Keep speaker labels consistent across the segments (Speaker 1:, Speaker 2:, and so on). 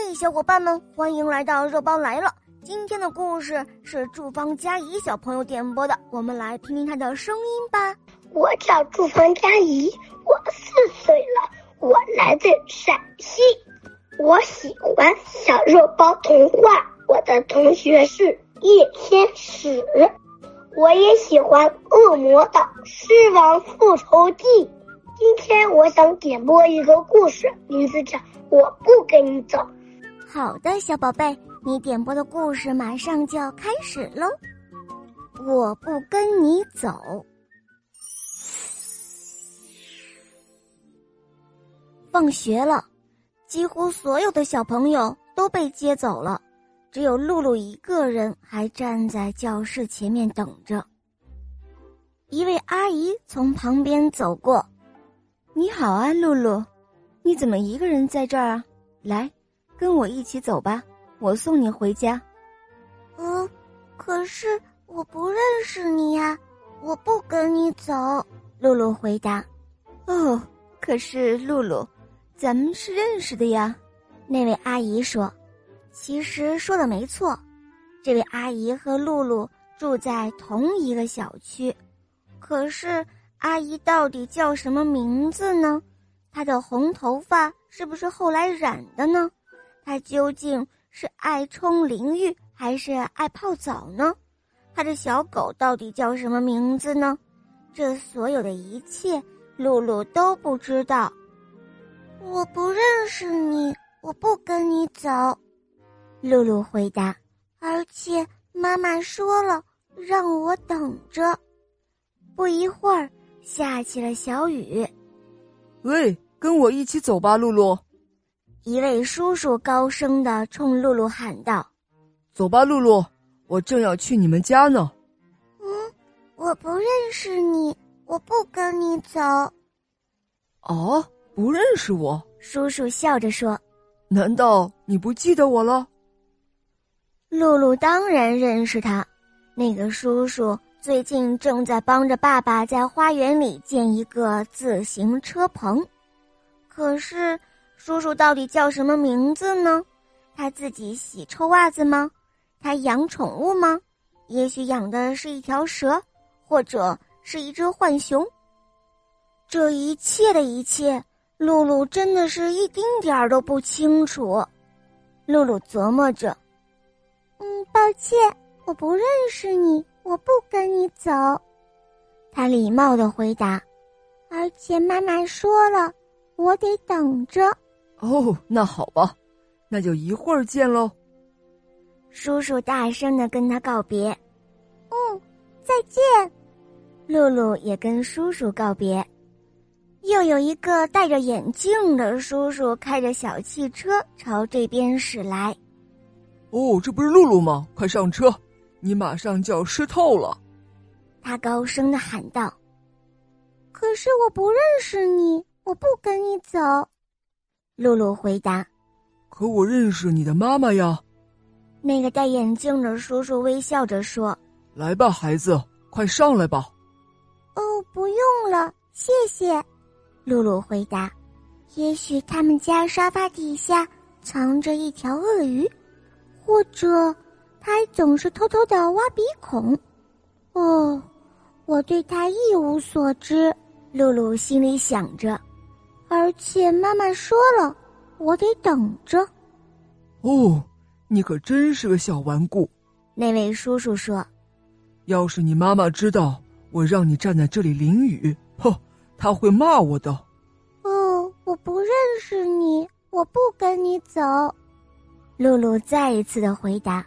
Speaker 1: 嘿，小伙伴们，欢迎来到肉包来了。今天的故事是祝芳佳怡小朋友点播的，我们来听听她的声音吧。
Speaker 2: 我叫祝芳佳怡，我四岁了，我来自陕西，我喜欢小肉包童话。我的同学是叶天使，我也喜欢《恶魔岛狮王复仇记》。今天我想点播一个故事，名字叫《我不跟你走》。
Speaker 1: 好的，小宝贝，你点播的故事马上就要开始喽！我不跟你走。放学了，几乎所有的小朋友都被接走了，只有露露一个人还站在教室前面等着。一位阿姨从旁边走过，“你好啊，露露，你怎么一个人在这儿啊？来。”跟我一起走吧，我送你回家。
Speaker 3: 嗯，可是我不认识你呀，我不跟你走。
Speaker 1: 露露回答。哦，可是露露，咱们是认识的呀。那位阿姨说。其实说的没错，这位阿姨和露露住在同一个小区。可是阿姨到底叫什么名字呢？她的红头发是不是后来染的呢？他究竟是爱冲淋浴还是爱泡澡呢？他的小狗到底叫什么名字呢？这所有的一切，露露都不知道。
Speaker 3: 我不认识你，我不跟你走。
Speaker 1: 露露回答。
Speaker 3: 而且妈妈说了，让我等着。
Speaker 1: 不一会儿，下起了小雨。
Speaker 4: 喂，跟我一起走吧，露露。
Speaker 1: 一位叔叔高声的冲露露喊道：“
Speaker 4: 走吧，露露，我正要去你们家呢。”“
Speaker 3: 嗯，我不认识你，我不跟你走。”“
Speaker 4: 哦，不认识我？”
Speaker 1: 叔叔笑着说。
Speaker 4: “难道你不记得我了？”
Speaker 1: 露露当然认识他，那个叔叔最近正在帮着爸爸在花园里建一个自行车棚，可是。叔叔到底叫什么名字呢？他自己洗臭袜子吗？他养宠物吗？也许养的是一条蛇，或者是一只浣熊。这一切的一切，露露真的是一丁点儿都不清楚。露露琢磨着：“
Speaker 3: 嗯，抱歉，我不认识你，我不跟你走。”
Speaker 1: 他礼貌的回答：“
Speaker 3: 而且妈妈说了，我得等着。”
Speaker 4: 哦，那好吧，那就一会儿见喽。
Speaker 1: 叔叔大声的跟他告别。
Speaker 3: 嗯，再见。
Speaker 1: 露露也跟叔叔告别。又有一个戴着眼镜的叔叔开着小汽车朝这边驶来。
Speaker 4: 哦，这不是露露吗？快上车，你马上就要湿透了。
Speaker 1: 他高声的喊道。
Speaker 3: 可是我不认识你，我不跟你走。
Speaker 1: 露露回答：“
Speaker 4: 可我认识你的妈妈呀。”
Speaker 1: 那个戴眼镜的叔叔微笑着说：“
Speaker 4: 来吧，孩子，快上来吧。”“
Speaker 3: 哦，不用了，谢谢。”
Speaker 1: 露露回答。
Speaker 3: “也许他们家沙发底下藏着一条鳄鱼，或者他总是偷偷的挖鼻孔。”“哦，我对他一无所知。”
Speaker 1: 露露心里想着。
Speaker 3: 而且妈妈说了，我得等着。
Speaker 4: 哦，你可真是个小顽固。
Speaker 1: 那位叔叔说：“
Speaker 4: 要是你妈妈知道我让你站在这里淋雨，哼，他会骂我的。”
Speaker 3: 哦，我不认识你，我不跟你走。
Speaker 1: 露露再一次的回答。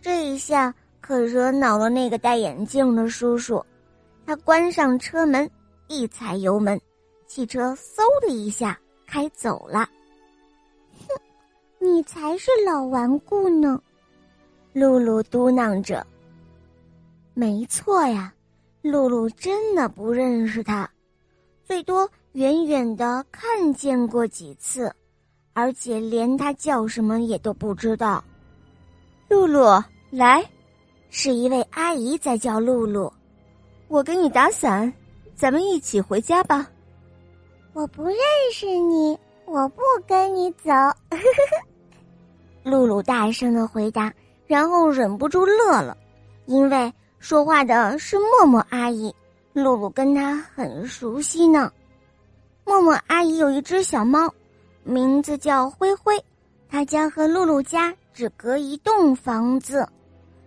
Speaker 1: 这一下可惹恼了那个戴眼镜的叔叔，他关上车门，一踩油门。汽车嗖的一下开走了。
Speaker 3: 哼，你才是老顽固呢，
Speaker 1: 露露嘟囔着。没错呀，露露真的不认识他，最多远远的看见过几次，而且连他叫什么也都不知道。露露，来，是一位阿姨在叫露露，我给你打伞，咱们一起回家吧。
Speaker 3: 我不认识你，我不跟你走。
Speaker 1: 露露大声的回答，然后忍不住乐了，因为说话的是默默阿姨，露露跟她很熟悉呢。默默阿姨有一只小猫，名字叫灰灰，它家和露露家只隔一栋房子。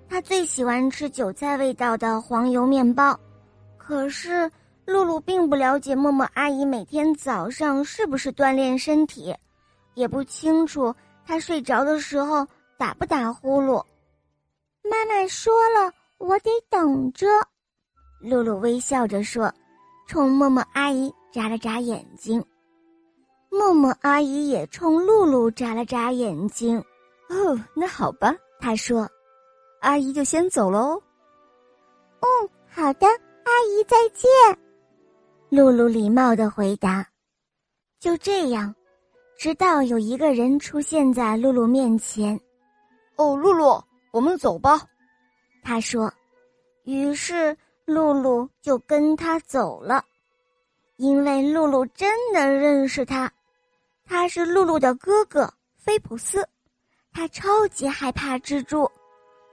Speaker 1: 它最喜欢吃韭菜味道的黄油面包，可是露露并不了解默默阿姨每天早上是不是锻炼身体，也不清楚。他睡着的时候打不打呼噜？
Speaker 3: 妈妈说了，我得等着。
Speaker 1: 露露微笑着说，冲默默阿姨眨了眨眼睛。默默阿姨也冲露露眨了眨眼睛。
Speaker 5: 哦，那好吧，
Speaker 1: 她说：“
Speaker 5: 阿姨就先走喽。”
Speaker 3: 嗯，好的，阿姨再见。
Speaker 1: 露露礼貌的回答。就这样。直到有一个人出现在露露面前，
Speaker 5: 哦，露露，我们走吧。
Speaker 1: 他说，于是露露就跟他走了，因为露露真的认识他，他是露露的哥哥菲普斯，他超级害怕蜘蛛，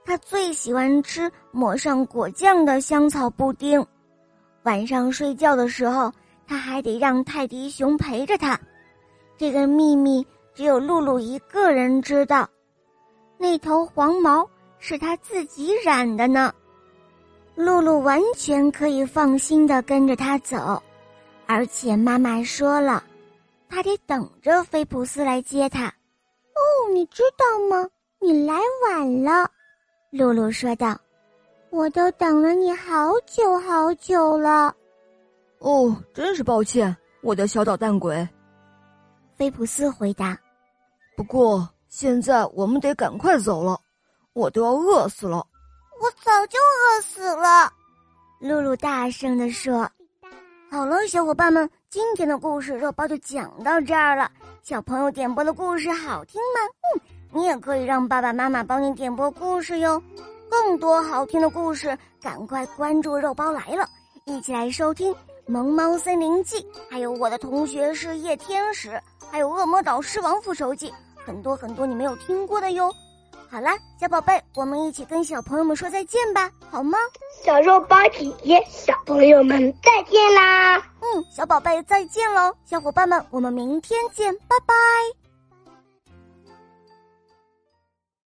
Speaker 1: 他最喜欢吃抹上果酱的香草布丁，晚上睡觉的时候，他还得让泰迪熊陪着他。这个秘密只有露露一个人知道，那头黄毛是他自己染的呢。露露完全可以放心的跟着他走，而且妈妈说了，他得等着菲普斯来接他。
Speaker 3: 哦，你知道吗？你来晚了，
Speaker 1: 露露说道。
Speaker 3: 我都等了你好久好久了。
Speaker 5: 哦，真是抱歉，我的小捣蛋鬼。
Speaker 1: 菲普斯回答：“
Speaker 5: 不过现在我们得赶快走了，我都要饿死了。”
Speaker 3: 我早就饿死了，
Speaker 1: 露露大声地说：“好了，小伙伴们，今天的故事肉包就讲到这儿了。小朋友点播的故事好听吗？嗯，你也可以让爸爸妈妈帮你点播故事哟。更多好听的故事，赶快关注肉包来了，一起来收听。”《萌猫森林记》，还有我的同学是夜天使，还有恶魔岛狮王复仇记，很多很多你没有听过的哟。好啦，小宝贝，我们一起跟小朋友们说再见吧，好吗？
Speaker 2: 小肉包姐姐，小朋友们再见啦！
Speaker 1: 嗯，小宝贝再见喽，小伙伴们，我们明天见，拜拜。